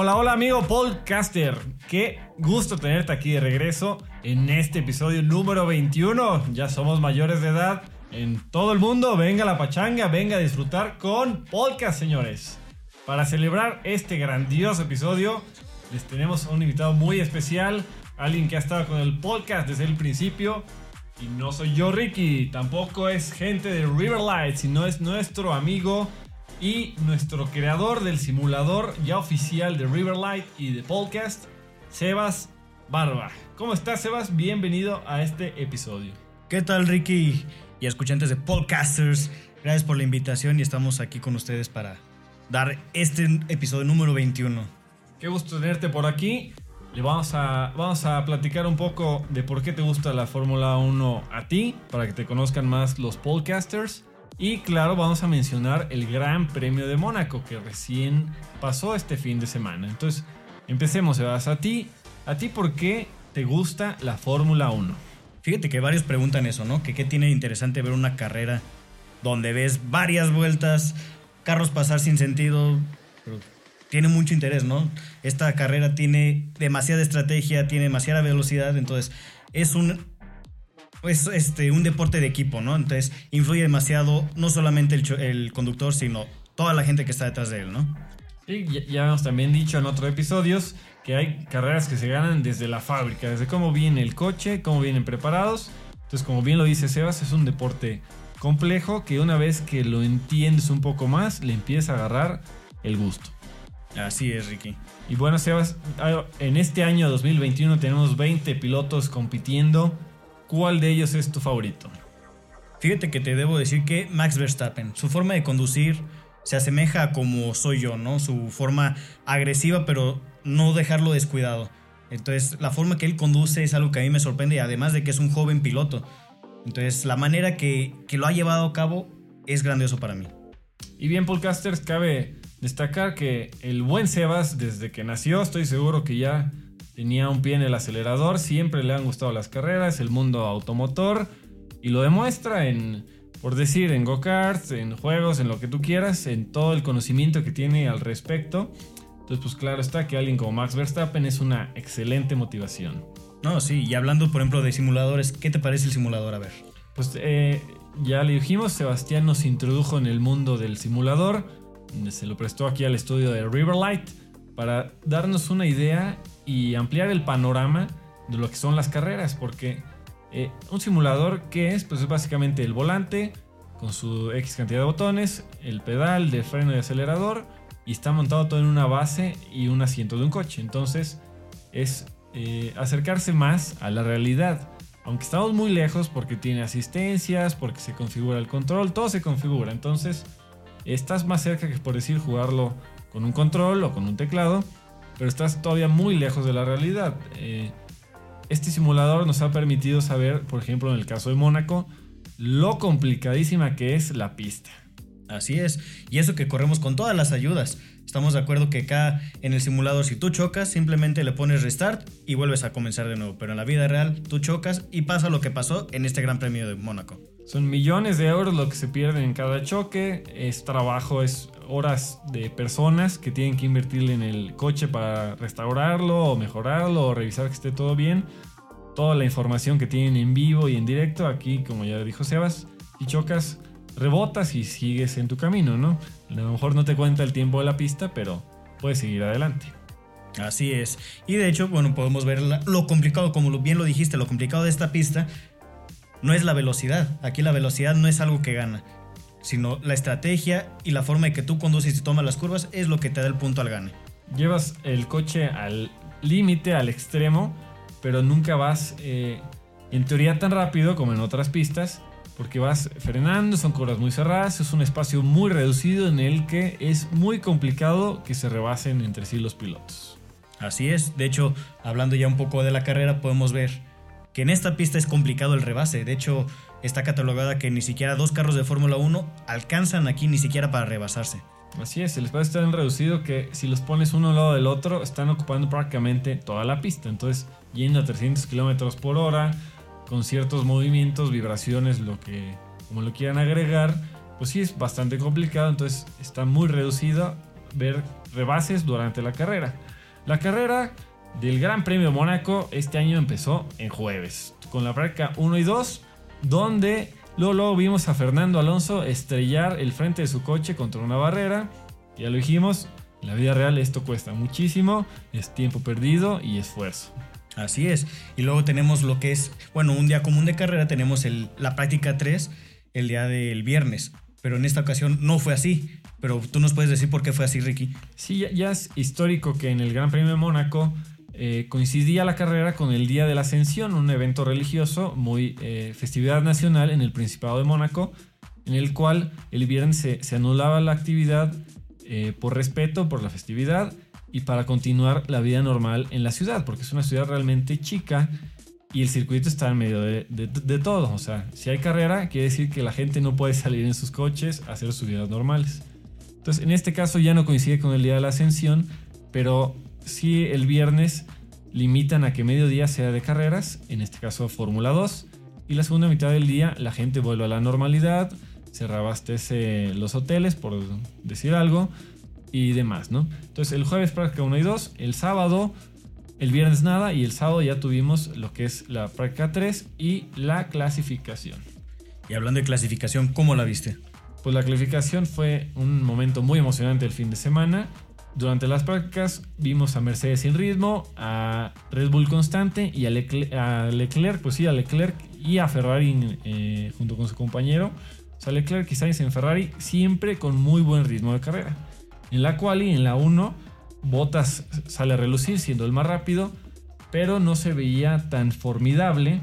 Hola, hola amigo podcaster. Qué gusto tenerte aquí de regreso en este episodio número 21. Ya somos mayores de edad en todo el mundo. Venga la pachanga, venga a disfrutar con podcast, señores. Para celebrar este grandioso episodio, les tenemos un invitado muy especial, alguien que ha estado con el podcast desde el principio. Y no soy yo, Ricky, tampoco es gente de Riverlight, sino es nuestro amigo y nuestro creador del simulador ya oficial de Riverlight y de podcast, Sebas Barba. ¿Cómo estás, Sebas? Bienvenido a este episodio. ¿Qué tal, Ricky? Y escuchantes de podcasters, gracias por la invitación y estamos aquí con ustedes para dar este episodio número 21. Qué gusto tenerte por aquí. Le vamos a, vamos a platicar un poco de por qué te gusta la Fórmula 1 a ti, para que te conozcan más los podcasters. Y claro, vamos a mencionar el Gran Premio de Mónaco que recién pasó este fin de semana. Entonces, empecemos, Sebas. A ti, ¿a ti por qué te gusta la Fórmula 1? Fíjate que varios preguntan eso, ¿no? Que qué tiene interesante ver una carrera donde ves varias vueltas, carros pasar sin sentido, pero tiene mucho interés, ¿no? Esta carrera tiene demasiada estrategia, tiene demasiada velocidad, entonces es un es este, un deporte de equipo, ¿no? Entonces influye demasiado no solamente el, el conductor, sino toda la gente que está detrás de él, ¿no? Sí, ya, ya hemos también dicho en otros episodios que hay carreras que se ganan desde la fábrica, desde cómo viene el coche, cómo vienen preparados. Entonces, como bien lo dice Sebas, es un deporte complejo que una vez que lo entiendes un poco más, le empieza a agarrar el gusto. Así es, Ricky. Y bueno, Sebas, en este año 2021 tenemos 20 pilotos compitiendo. ¿Cuál de ellos es tu favorito? Fíjate que te debo decir que Max Verstappen, su forma de conducir se asemeja a como soy yo, ¿no? Su forma agresiva, pero no dejarlo descuidado. Entonces, la forma que él conduce es algo que a mí me sorprende, además de que es un joven piloto. Entonces, la manera que, que lo ha llevado a cabo es grandioso para mí. Y bien, podcasters, cabe destacar que el buen Sebas, desde que nació, estoy seguro que ya tenía un pie en el acelerador, siempre le han gustado las carreras, el mundo automotor, y lo demuestra en, por decir, en go-karts, en juegos, en lo que tú quieras, en todo el conocimiento que tiene al respecto. Entonces, pues claro está que alguien como Max Verstappen es una excelente motivación. No, sí, y hablando, por ejemplo, de simuladores, ¿qué te parece el simulador? A ver. Pues eh, ya le dijimos, Sebastián nos introdujo en el mundo del simulador, se lo prestó aquí al estudio de Riverlight para darnos una idea y ampliar el panorama de lo que son las carreras, porque eh, un simulador que es, pues es básicamente el volante con su X cantidad de botones, el pedal de freno y acelerador y está montado todo en una base y un asiento de un coche. Entonces es eh, acercarse más a la realidad. Aunque estamos muy lejos porque tiene asistencias, porque se configura el control, todo se configura. Entonces estás más cerca que por decir jugarlo con un control o con un teclado, pero estás todavía muy lejos de la realidad. Eh, este simulador nos ha permitido saber, por ejemplo, en el caso de Mónaco, lo complicadísima que es la pista. Así es, y eso que corremos con todas las ayudas. Estamos de acuerdo que acá en el simulador si tú chocas simplemente le pones restart y vuelves a comenzar de nuevo, pero en la vida real tú chocas y pasa lo que pasó en este Gran Premio de Mónaco. Son millones de euros lo que se pierden en cada choque, es trabajo, es horas de personas que tienen que invertirle en el coche para restaurarlo o mejorarlo o revisar que esté todo bien. Toda la información que tienen en vivo y en directo, aquí como ya dijo Sebas, y chocas, rebotas y sigues en tu camino, ¿no? A lo mejor no te cuenta el tiempo de la pista, pero puedes seguir adelante. Así es. Y de hecho, bueno, podemos ver lo complicado, como bien lo dijiste, lo complicado de esta pista no es la velocidad. Aquí la velocidad no es algo que gana, sino la estrategia y la forma en que tú conduces y tomas las curvas es lo que te da el punto al gane. Llevas el coche al límite, al extremo, pero nunca vas eh, en teoría tan rápido como en otras pistas, porque vas frenando, son curvas muy cerradas, es un espacio muy reducido en el que es muy complicado que se rebasen entre sí los pilotos. Así es, de hecho, hablando ya un poco de la carrera, podemos ver que en esta pista es complicado el rebase, de hecho, está catalogada que ni siquiera dos carros de Fórmula 1 alcanzan aquí ni siquiera para rebasarse. Así es, el espacio está tan reducido que si los pones uno al lado del otro, están ocupando prácticamente toda la pista. Entonces, yendo a 300 kilómetros por hora, con ciertos movimientos, vibraciones, lo que como lo quieran agregar, pues sí es bastante complicado, entonces está muy reducido ver rebases durante la carrera. La carrera del Gran Premio Mónaco este año empezó en jueves, con la práctica 1 y 2, donde luego, vimos a Fernando Alonso estrellar el frente de su coche contra una barrera. Ya lo dijimos, en la vida real esto cuesta muchísimo, es tiempo perdido y esfuerzo. Así es. Y luego tenemos lo que es, bueno, un día común de carrera, tenemos el, la práctica 3 el día del viernes. Pero en esta ocasión no fue así. Pero tú nos puedes decir por qué fue así, Ricky. Sí, ya, es histórico que en el Gran Premio de Mónaco eh, coincidía la carrera con el Día de la Ascensión, un evento religioso, muy eh, festividad nacional en el Principado de Mónaco, en el cual el viernes se, anulaba la actividad eh, por respeto por la festividad y para continuar la vida normal en la ciudad, porque es una ciudad realmente chica y el circuito está en medio de, de, todo. O sea, si hay carrera, quiere decir que la gente no puede salir en sus coches a hacer sus vidas normales. Entonces, en este caso ya no coincide con el día de la ascensión, pero sí el viernes limitan a que mediodía sea de carreras, en este caso Fórmula 2, y la segunda mitad del día la gente vuelve a la normalidad, se reabastece los hoteles, por decir algo, y demás, ¿no? Entonces el jueves práctica 1 y 2, el sábado, el viernes nada y el sábado ya tuvimos lo que es la práctica 3 y la clasificación. Y hablando de clasificación, ¿cómo la viste? Pues la clasificación fue un momento muy emocionante el fin de semana. Durante las prácticas vimos a Mercedes sin ritmo, a Red Bull constante y a Leclerc, pues sí, a Leclerc y a Ferrari eh, junto con su compañero. O sea, Leclerc y Sainz en Ferrari siempre con muy buen ritmo de carrera. En la cual y en la 1, Bottas sale a relucir siendo el más rápido, pero no se veía tan formidable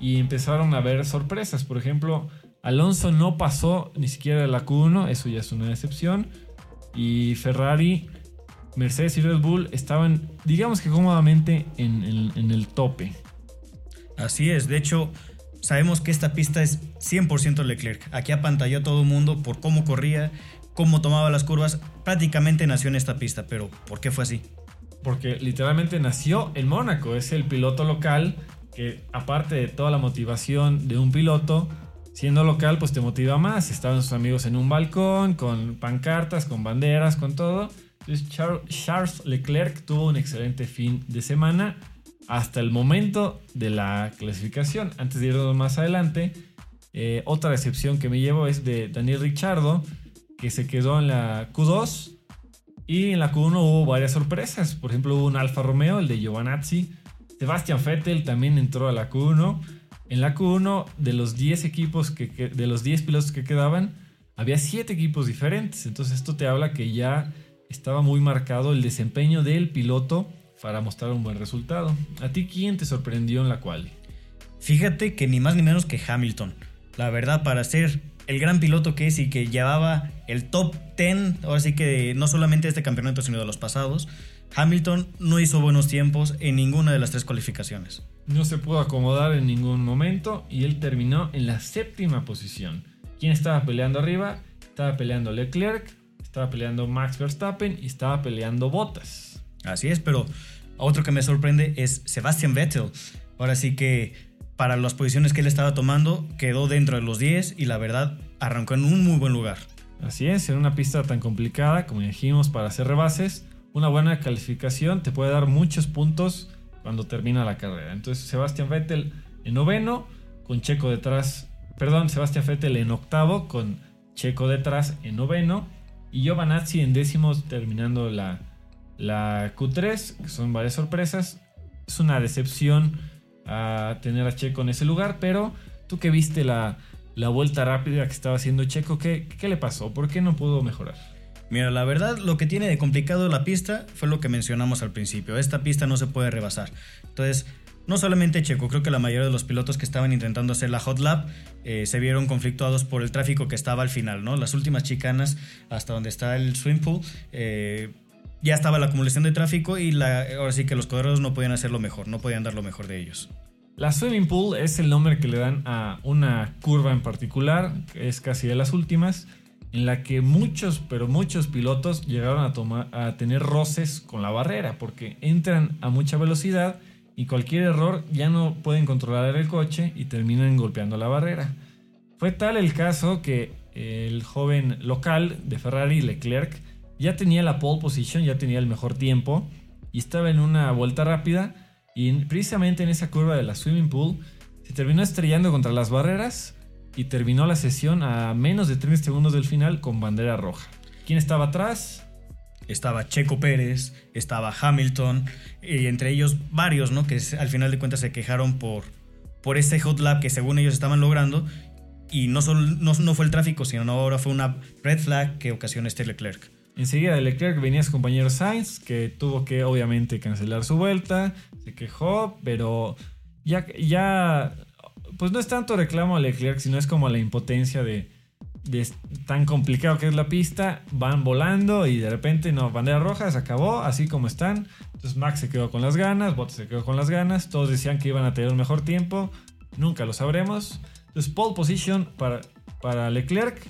y empezaron a haber sorpresas. Por ejemplo, Alonso no pasó ni siquiera la Q1, eso ya es una decepción. Y Ferrari, Mercedes y Red Bull estaban, digamos que cómodamente en, en el tope. Así es, de hecho, sabemos que esta pista es 100% Leclerc. Aquí apantalló a todo el mundo por cómo corría, cómo tomaba las curvas, prácticamente nació en esta pista, pero ¿por qué fue así? Porque literalmente nació en Mónaco, es el piloto local que aparte de toda la motivación de un piloto, siendo local pues te motiva más, estaban sus amigos en un balcón, con pancartas, con banderas, con todo. Entonces Charles Leclerc tuvo un excelente fin de semana hasta el momento de la clasificación. Antes de irnos más adelante, eh, otra decepción que me llevo es de Daniel Ricciardo, que se quedó en la Q2. Y en la Q1 hubo varias sorpresas. Por ejemplo, hubo un Alfa Romeo, el de Giovanazzi. Sebastian Vettel también entró a la Q1. En la Q1, de los 10 equipos que, de los 10 pilotos que quedaban, había 7 equipos diferentes. Entonces, esto te habla que ya estaba muy marcado el desempeño del piloto para mostrar un buen resultado. ¿A ti quién te sorprendió en la cual? Fíjate que ni más ni menos que Hamilton. La verdad, para ser el gran piloto que es y que llevaba el top 10, ahora sí que no solamente de este campeonato, sino de los pasados, Hamilton no hizo buenos tiempos en ninguna de las tres cualificaciones. No se pudo acomodar en ningún momento y él terminó en la séptima posición. ¿Quién estaba peleando arriba? Estaba peleando Leclerc, estaba peleando Max Verstappen y estaba peleando Bottas. Así es, pero otro que me sorprende es Sebastian Vettel. Ahora sí que para las posiciones que él estaba tomando, quedó dentro de los 10 y la verdad arrancó en un muy buen lugar. Así es, en una pista tan complicada como dijimos para hacer rebases, una buena calificación te puede dar muchos puntos cuando termina la carrera. Entonces Sebastián Vettel en noveno, con Checo detrás, perdón, Sebastián Vettel en octavo, con Checo detrás en noveno, y Giovanazzi en décimo terminando la, la Q3, que son varias sorpresas. Es una decepción a tener a Checo en ese lugar, pero tú que viste la, vuelta rápida que estaba haciendo Checo, ¿qué, ¿qué le pasó? ¿Por qué no pudo mejorar? Mira, la verdad lo que tiene de complicado la pista fue lo que mencionamos al principio. Esta pista no se puede rebasar. Entonces, no solamente Checo, creo que la mayoría de los pilotos que estaban intentando hacer la hot lap eh, se vieron conflictuados por el tráfico que estaba al final, ¿no? Las últimas chicanas hasta donde está el swim pool. Eh, ya estaba la acumulación de tráfico y la, ahora sí que los corredores no podían hacer lo mejor, no podían dar lo mejor de ellos. La swimming pool es el nombre que le dan a una curva en particular, que es casi de las últimas, en la que muchos, pero muchos pilotos llegaron a, tomar, a tener roces con la barrera, porque entran a mucha velocidad y cualquier error ya no pueden controlar el coche y terminan golpeando la barrera. Fue tal el caso que el joven local de Ferrari, Leclerc, ya tenía la pole position, ya tenía el mejor tiempo y estaba en una vuelta rápida y precisamente en esa curva de la swimming pool se terminó estrellando contra las barreras y terminó la sesión a menos de 30 segundos del final con bandera roja. ¿Quién estaba atrás? Estaba Checo Pérez, estaba Hamilton, y entre ellos varios, ¿no? Que al final de cuentas se quejaron por, por ese hot lap que según ellos estaban logrando. Y no, solo, no, fue el tráfico, sino ahora fue una red flag que ocasionó este Leclerc. Enseguida de Leclerc venía su compañero Sainz, que tuvo que obviamente cancelar su vuelta, se quejó, pero ya, ya pues no es tanto reclamo a Leclerc, sino es como la impotencia de, tan complicado que es la pista, van volando y de repente no, bandera roja, se acabó, así como están. Entonces Max se quedó con las ganas, Bottas se quedó con las ganas, todos decían que iban a tener un mejor tiempo, nunca lo sabremos. Entonces pole position para, para Leclerc,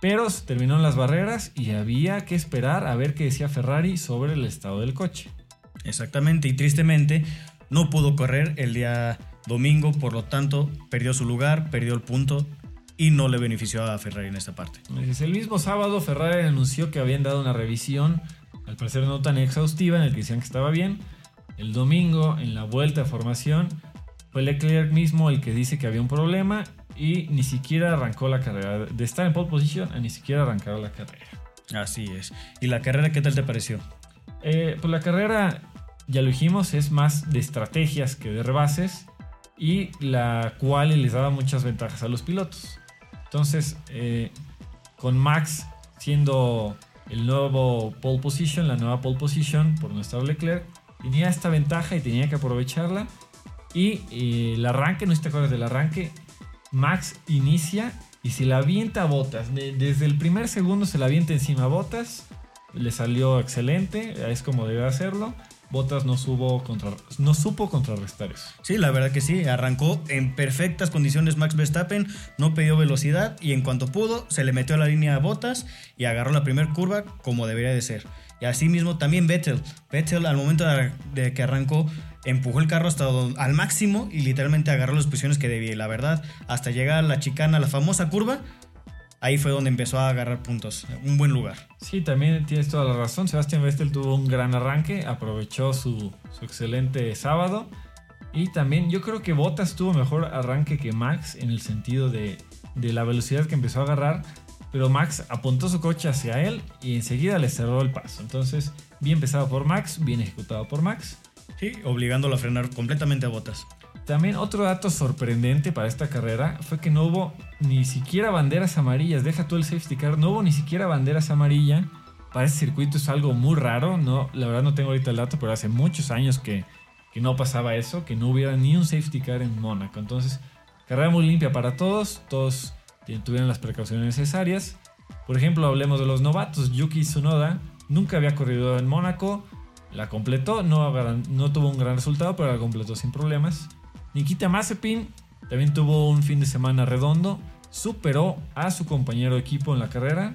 pero terminó en las barreras y había que esperar a ver qué decía Ferrari sobre el estado del coche. Exactamente, y tristemente no pudo correr el día domingo, por lo tanto perdió su lugar, perdió el punto y no le benefició a Ferrari en esta parte. El mismo sábado Ferrari anunció que habían dado una revisión, al parecer no tan exhaustiva, en el que decían que estaba bien. El domingo, en la vuelta de formación, fue Leclerc mismo el que dice que había un problema y ni siquiera arrancó la carrera. De estar en pole position a ni siquiera arrancar la carrera. Así es. ¿Y la carrera qué tal te pareció? Eh, pues la carrera, ya lo dijimos, es más de estrategias que de rebases y la cual les daba muchas ventajas a los pilotos. Entonces, eh, con Max siendo el nuevo pole position, la nueva pole position por nuestro Leclerc, tenía esta ventaja y tenía que aprovecharla. Y eh, el arranque, no te acuerdas del arranque, Max inicia y se la avienta a Botas. desde el primer segundo se la avienta encima a Botas. Le salió excelente, es como debe hacerlo. Botas no, contra, no supo contrarrestar eso. Sí, la verdad que sí. Arrancó en perfectas condiciones Max Verstappen, no pidió velocidad y en cuanto pudo se le metió a la línea a Botas y agarró la primera curva como debería de ser. Y así mismo también Vettel. Vettel al momento de que arrancó empujó el carro hasta al máximo y literalmente agarró las posiciones que debía. la verdad, hasta llegar a la chicana, la famosa curva, ahí fue donde empezó a agarrar puntos. Un buen lugar. Sí, también tienes toda la razón. Sebastián Vettel tuvo un gran arranque, aprovechó su, excelente sábado. Y también yo creo que Bottas tuvo mejor arranque que Max en el sentido de, de la velocidad que empezó a agarrar. Pero Max apuntó su coche hacia él y enseguida le cerró el paso. Entonces, bien empezado por Max, bien ejecutado por Max. Sí, obligándolo a frenar completamente a botas. También otro dato sorprendente para esta carrera fue que no hubo ni siquiera banderas amarillas. Deja tú el safety car, no hubo ni siquiera banderas amarillas. Para ese circuito es algo muy raro. No, la verdad no tengo ahorita el dato, pero hace muchos años que, que no pasaba eso, que no hubiera ni un safety car en Mónaco. Entonces, carrera muy limpia para todos. Todos tuvieron las precauciones necesarias. Por ejemplo, hablemos de los novatos. Yuki Tsunoda nunca había corrido en Mónaco la completó, no, no tuvo un gran resultado, pero la completó sin problemas. Nikita Mazepin también tuvo un fin de semana redondo, superó a su compañero de equipo en la carrera,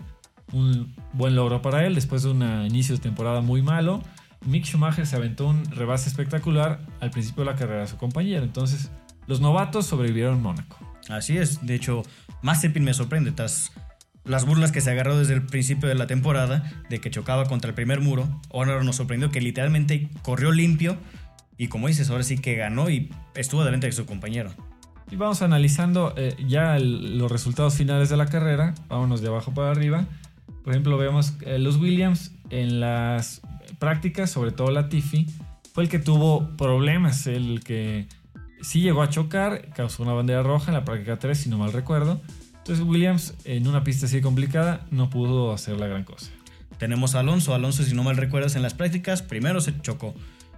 un buen logro para él después de un inicio de temporada muy malo. Mick Schumacher se aventó un rebase espectacular al principio de la carrera de su compañero, entonces los novatos sobrevivieron en Mónaco. Así es, de hecho, Mazepin me sorprende, tras las burlas que se agarró desde el principio de la temporada de que chocaba contra el primer muro. Ahora nos sorprendió que literalmente corrió limpio y como dices, ahora sí que ganó y estuvo delante de su compañero. Y vamos analizando eh, ya los resultados finales de la carrera. Vámonos de abajo para arriba. Por ejemplo, vemos eh, los Williams en las prácticas, sobre todo la Tiffy, fue el que tuvo problemas, el que sí llegó a chocar, causó una bandera roja en la práctica 3, si no mal recuerdo. Entonces Williams, en una pista así complicada, no pudo hacer la gran cosa. Tenemos a Alonso. Alonso, si no mal recuerdas, en las prácticas primero se chocó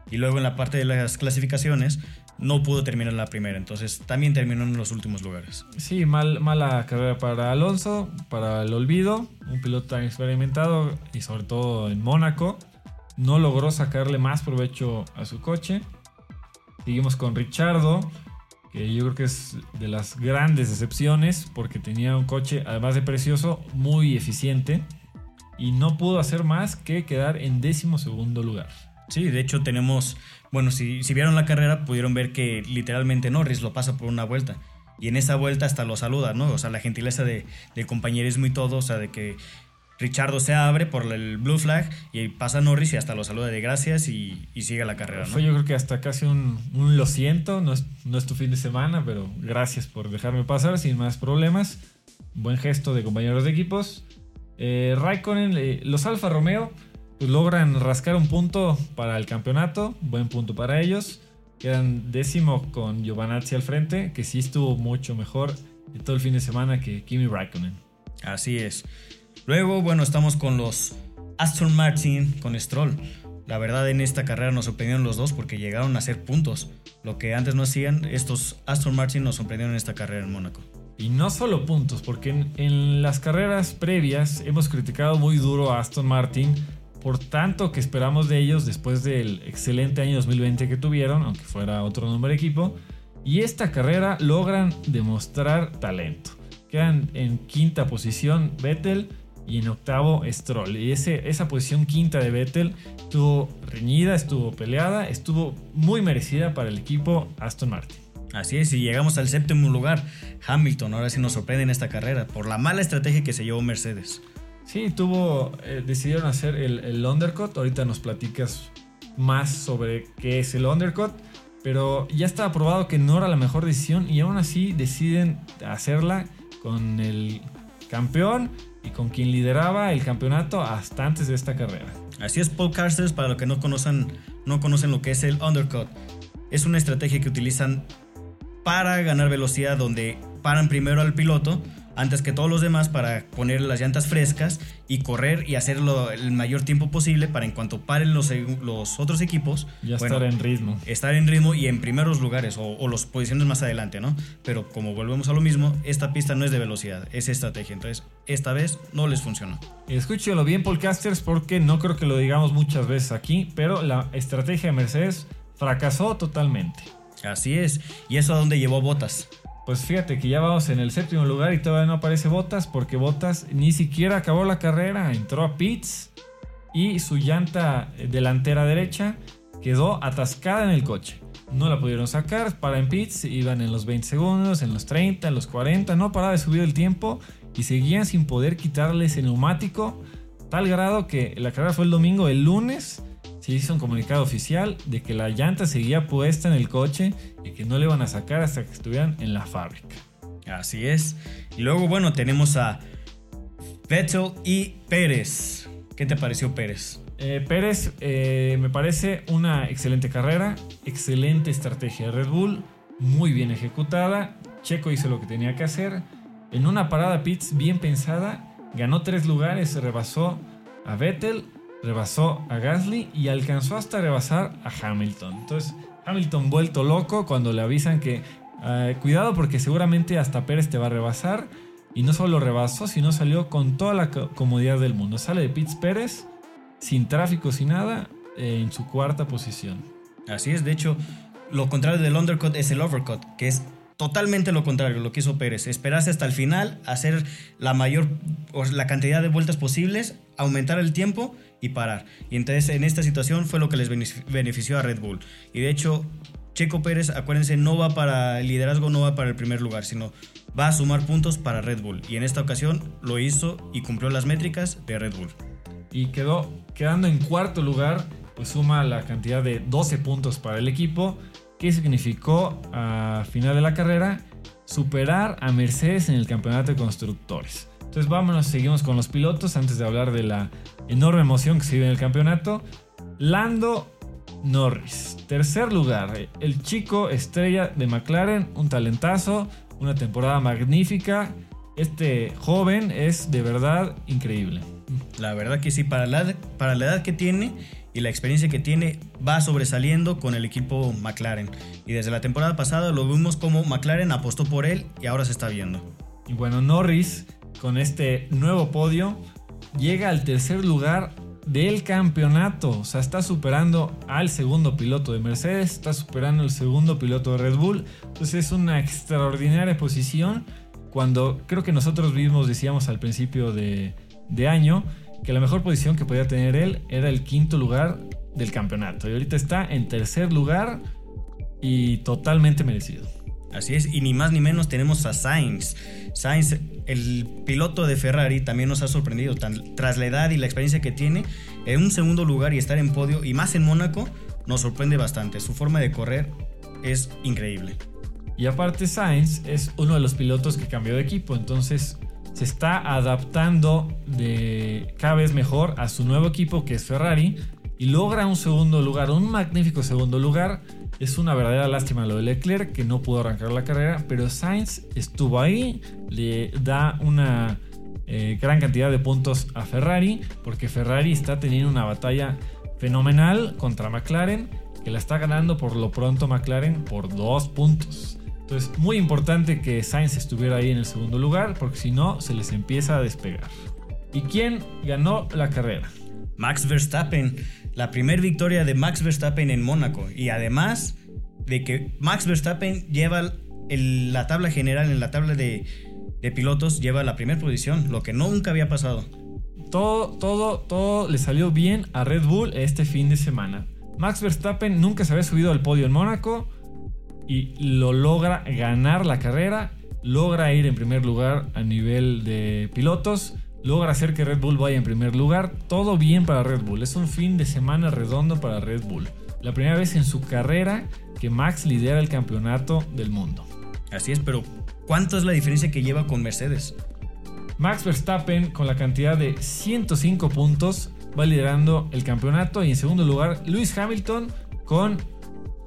y luego en la parte de las clasificaciones no pudo terminar la primera. Entonces también terminó en los últimos lugares. Sí, mal, mala carrera para Alonso, para el olvido. Un piloto tan experimentado y sobre todo en Mónaco. No logró sacarle más provecho a su coche. Seguimos con Richardo que yo creo que es de las grandes excepciones porque tenía un coche, además de precioso, muy eficiente y no pudo hacer más que quedar en décimo segundo lugar. Sí, de hecho tenemos, bueno, si, si vieron la carrera pudieron ver que literalmente Norris lo pasa por una vuelta y en esa vuelta hasta lo saluda, ¿no? O sea, la gentileza de, de compañerismo y todo, o sea, de que Richardo se abre por el blue flag y pasa Norris y hasta lo saluda de gracias y, sigue la carrera. Fue yo creo que hasta casi un, lo siento, no es, no es, tu fin de semana, pero gracias por dejarme pasar sin más problemas. Buen gesto de compañeros de equipos. Eh, Raikkonen, eh, los Alfa Romeo pues, logran rascar un punto para el campeonato, buen punto para ellos. Quedan décimo con Giovanazzi al frente, que sí estuvo mucho mejor todo el fin de semana que Kimi Raikkonen. Así es. Luego, bueno, estamos con los Aston Martin con Stroll. La verdad en esta carrera nos sorprendieron los dos porque llegaron a hacer puntos. Lo que antes no hacían, estos Aston Martin nos sorprendieron en esta carrera en Mónaco. Y no solo puntos, porque en, las carreras previas hemos criticado muy duro a Aston Martin por tanto que esperamos de ellos después del excelente año 2020 que tuvieron, aunque fuera otro nombre de equipo. Y esta carrera logran demostrar talento. Quedan en quinta posición Vettel y en octavo Stroll. Y esa posición quinta de Vettel estuvo reñida, estuvo peleada, estuvo muy merecida para el equipo Aston Martin. Así es, y llegamos al séptimo lugar. Hamilton ahora sí nos sorprende en esta carrera por la mala estrategia que se llevó Mercedes. Sí, tuvo, eh, decidieron hacer el, undercut. Ahorita nos platicas más sobre qué es el undercut. Pero ya estaba probado que no era la mejor decisión y aún así deciden hacerla con el campeón y con quien lideraba el campeonato hasta antes de esta carrera. Así es, Paul Carstens, para los que no conocen, no conocen lo que es el undercut, es una estrategia que utilizan para ganar velocidad donde paran primero al piloto antes que todos los demás para poner las llantas frescas y correr y hacerlo el mayor tiempo posible para en cuanto paren los, los otros equipos. Ya estar en ritmo. Estar en ritmo y en primeros lugares o, o las posiciones más adelante, ¿no? Pero como volvemos a lo mismo, esta pista no es de velocidad, es estrategia. Entonces, esta vez no les funcionó. Escúchelo bien, podcasters, porque no creo que lo digamos muchas veces aquí, pero la estrategia de Mercedes fracasó totalmente. Así es. ¿Y eso a dónde llevó Botas? Pues fíjate que ya vamos en el séptimo lugar y todavía no aparece Botas porque Botas ni siquiera acabó la carrera, entró a pits y su llanta delantera derecha quedó atascada en el coche. No la pudieron sacar, para en pits, iban en los 20 segundos, en los 30, en los 40, no paraba de subir el tiempo y seguían sin poder quitarle ese neumático, tal grado que la carrera fue el domingo, el lunes se hizo un comunicado oficial de que la llanta seguía puesta en el coche y que no le iban a sacar hasta que estuvieran en la fábrica. Así es. Y luego, bueno, tenemos a Vettel y Pérez. ¿Qué te pareció Pérez? Eh, Pérez eh, me parece una excelente carrera, excelente estrategia de Red Bull, muy bien ejecutada. Checo hizo lo que tenía que hacer. En una parada pits bien pensada, ganó tres lugares, rebasó a Vettel rebasó a Gasly y alcanzó hasta rebasar a Hamilton. Entonces, Hamilton vuelto loco cuando le avisan que eh, cuidado porque seguramente hasta Pérez te va a rebasar. Y no solo rebasó, sino salió con toda la comodidad del mundo. Sale de Pitts Pérez, sin tráfico, sin nada, en su cuarta posición. Así es, de hecho, lo contrario del undercut es el overcut, que es totalmente lo contrario, lo que hizo Pérez. Esperarse hasta el final, hacer la mayor, la cantidad de vueltas posibles, aumentar el tiempo y parar. Y entonces en esta situación fue lo que les benefició a Red Bull. Y de hecho, Checo Pérez, acuérdense, no va para el liderazgo, no va para el primer lugar, sino va a sumar puntos para Red Bull. Y en esta ocasión lo hizo y cumplió las métricas de Red Bull. Y quedó quedando en cuarto lugar, pues suma la cantidad de 12 puntos para el equipo, que significó a final de la carrera superar a Mercedes en el campeonato de constructores. Entonces vámonos, seguimos con los pilotos antes de hablar de la enorme emoción que se vive en el campeonato. Lando Norris, tercer lugar, el chico estrella de McLaren, un talentazo, una temporada magnífica. Este joven es de verdad increíble. La verdad que sí, para la, para la edad que tiene y la experiencia que tiene, va sobresaliendo con el equipo McLaren. Y desde la temporada pasada lo vimos como McLaren apostó por él y ahora se está viendo. Y bueno, Norris con este nuevo podio, llega al tercer lugar del campeonato. O sea, está superando al segundo piloto de Mercedes, está superando al segundo piloto de Red Bull. Entonces es una extraordinaria posición cuando creo que nosotros mismos decíamos al principio de, de año que la mejor posición que podía tener él era el quinto lugar del campeonato. Y ahorita está en tercer lugar y totalmente merecido. Así es, y ni más ni menos tenemos a Sainz. Sainz el piloto de Ferrari también nos ha sorprendido. tras la edad y la experiencia que tiene, en un segundo lugar y estar en podio, y más en Mónaco, nos sorprende bastante. Su forma de correr es increíble. Y aparte Sainz es uno de los pilotos que cambió de equipo, entonces se está adaptando cada vez mejor a su nuevo equipo que es Ferrari y logra un segundo lugar, un magnífico segundo lugar. Es una verdadera lástima lo de Leclerc que no pudo arrancar la carrera, pero Sainz estuvo ahí, le da una eh, gran cantidad de puntos a Ferrari porque Ferrari está teniendo una batalla fenomenal contra McLaren que la está ganando por lo pronto McLaren por dos puntos. Entonces, muy importante que Sainz estuviera ahí en el segundo lugar, porque si no, se les empieza a despegar. ¿Y quién ganó la carrera? Max Verstappen. La primera victoria de Max Verstappen en Mónaco. Y además de que Max Verstappen lleva la tabla general, en la tabla de, de pilotos, lleva la primera posición, lo que nunca había pasado. Todo, todo, todo le salió bien a Red Bull este fin de semana. Max Verstappen nunca se había subido al podio en Mónaco y lo logra ganar la carrera, logra ir en primer lugar a nivel de pilotos, logra hacer que Red Bull vaya en primer lugar, todo bien para Red Bull, es un fin de semana redondo para Red Bull. La primera vez en su carrera que Max lidera el campeonato del mundo. Así es, pero ¿cuánto es la diferencia que lleva con Mercedes? Max Verstappen con la cantidad de 105 puntos va liderando el campeonato y en segundo lugar Lewis Hamilton con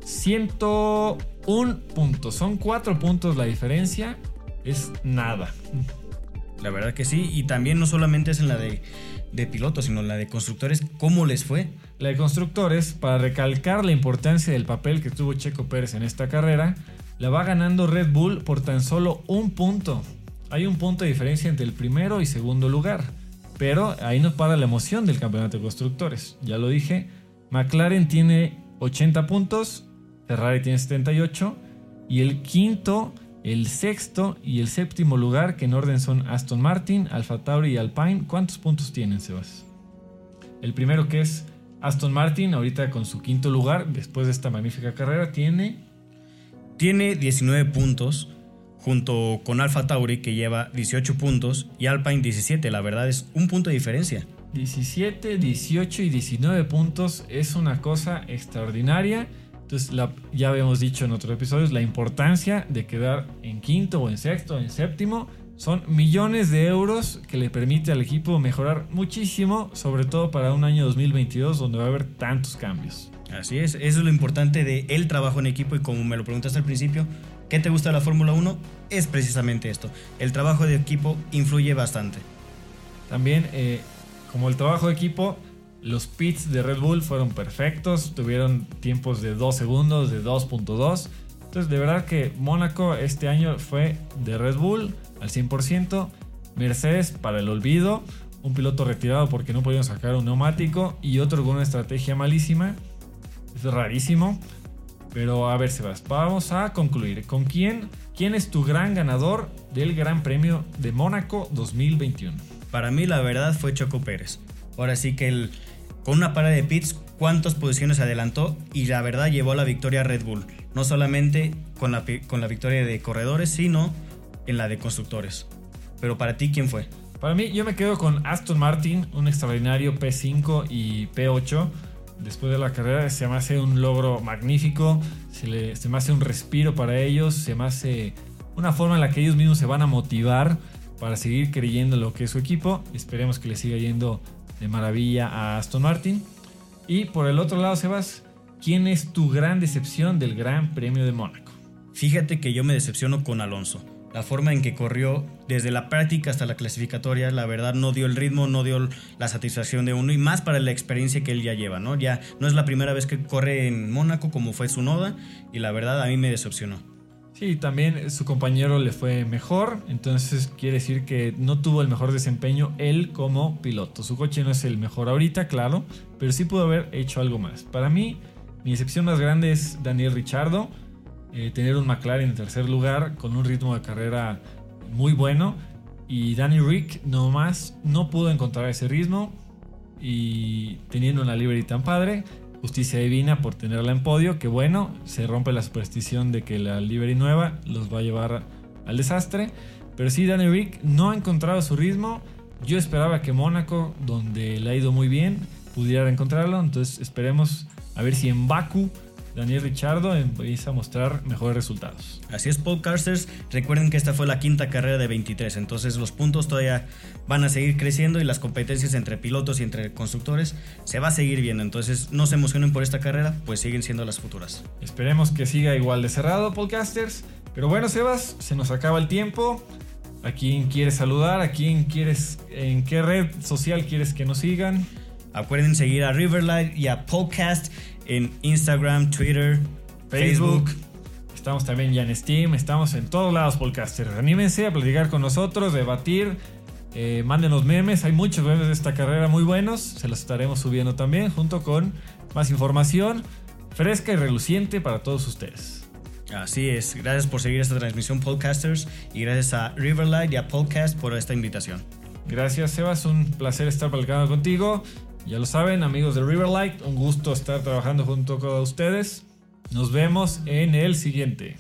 101 puntos. Son 4 puntos la diferencia. Es nada. La verdad que sí. Y también no solamente es en la de, pilotos, sino en la de constructores. ¿Cómo les fue? La de constructores, para recalcar la importancia del papel que tuvo Checo Pérez en esta carrera, la va ganando Red Bull por tan solo un punto. Hay un punto de diferencia entre el primero y segundo lugar. Pero ahí nos para la emoción del campeonato de constructores. Ya lo dije, McLaren tiene 80 puntos, Ferrari tiene 78 y el quinto, el sexto y el séptimo lugar, que en orden son Aston Martin, Alfa Tauri y Alpine, ¿cuántos puntos tienen, Sebas? El primero que es Aston Martin, ahorita con su quinto lugar, después de esta magnífica carrera, tiene... Tiene 19 puntos, junto con Alfa Tauri, que lleva 18 puntos, y Alpine 17. La verdad es un punto de diferencia. 17, 18 y 19 puntos es una cosa extraordinaria. Entonces, ya habíamos dicho en otros episodios, la importancia de quedar en quinto o en sexto o en séptimo son millones de euros que le permite al equipo mejorar muchísimo, sobre todo para un año 2022 donde va a haber tantos cambios. Así es, eso es lo importante de el trabajo en equipo y como me lo preguntaste al principio, ¿qué te gusta de la Fórmula 1? Es precisamente esto, el trabajo de equipo influye bastante. También, eh, como el trabajo de equipo, los pits de Red Bull fueron perfectos, tuvieron tiempos de 2 segundos, de 2.2. Entonces, de verdad que Mónaco este año fue de Red Bull al 100%. Mercedes para el olvido. Un piloto retirado porque no pudieron sacar un neumático y otro con una estrategia malísima. Es rarísimo. Pero a ver, Sebas, vamos a concluir. ¿Con quién? ¿Quién es tu gran ganador del Gran Premio de Mónaco 2021? Para mí, la verdad, fue Choco Pérez. Ahora sí que el, con una parada de pits, cuántas posiciones adelantó y la verdad llevó a la victoria a Red Bull. No solamente con la, con la victoria de corredores, sino en la de constructores. Pero para ti, ¿quién fue? Para mí, yo me quedo con Aston Martin, un extraordinario P5 y P8. Después de la carrera se me hace un logro magnífico, se, se me hace un respiro para ellos, se me hace una forma en la que ellos mismos se van a motivar para seguir creyendo lo que es su equipo. Esperemos que le siga yendo de maravilla a Aston Martin. Y por el otro lado, Sebas, ¿quién es tu gran decepción del Gran Premio de Mónaco? Fíjate que yo me decepciono con Alonso. La forma en que corrió desde la práctica hasta la clasificatoria, la verdad no dio el ritmo, no dio la satisfacción de uno y más para la experiencia que él ya lleva, ¿no? Ya no es la primera vez que corre en Mónaco como fue su noda y la verdad a mí me decepcionó. Sí, también su compañero le fue mejor, entonces quiere decir que no tuvo el mejor desempeño él como piloto. Su coche no es el mejor ahorita, claro, pero sí pudo haber hecho algo más. Para mí, mi excepción más grande es Daniel Richardo. Eh, tener un McLaren en tercer lugar con un ritmo de carrera muy bueno. Y Danny Rick nomás no pudo encontrar ese ritmo. Y teniendo una livery tan padre, justicia divina por tenerla en podio, que bueno, se rompe la superstición de que la livery nueva los va a llevar al desastre. Pero sí, Danny Rick no ha encontrado su ritmo. Yo esperaba que Mónaco, donde le ha ido muy bien, pudiera encontrarlo. Entonces esperemos a ver si en Baku Daniel Richardo empieza a mostrar mejores resultados. Así es, podcasters. Recuerden que esta fue la quinta carrera de 23, entonces los puntos todavía van a seguir creciendo y las competencias entre pilotos y entre constructores se va a seguir viendo. Entonces no se emocionen por esta carrera, pues siguen siendo las futuras. Esperemos que siga igual de cerrado, podcasters. Pero bueno, Sebas, se nos acaba el tiempo. ¿A quién quieres saludar? ¿A quién quieres? ¿En qué red social quieres que nos sigan? Acuerden seguir a Riverlight y a Podcast en Instagram, Twitter, Facebook. Estamos también ya en Steam, estamos en todos lados, podcasters. Anímense a platicar con nosotros, debatir. Eh, mándenos memes, hay muchos memes de esta carrera muy buenos, se los estaremos subiendo también junto con más información fresca y reluciente para todos ustedes. Así es, gracias por seguir esta transmisión podcasters y gracias a Riverlight y a Podcast por esta invitación. Gracias Sebas, un placer estar platicando contigo. Ya lo saben, amigos de Riverlight, un gusto estar trabajando junto con ustedes. Nos vemos en el siguiente.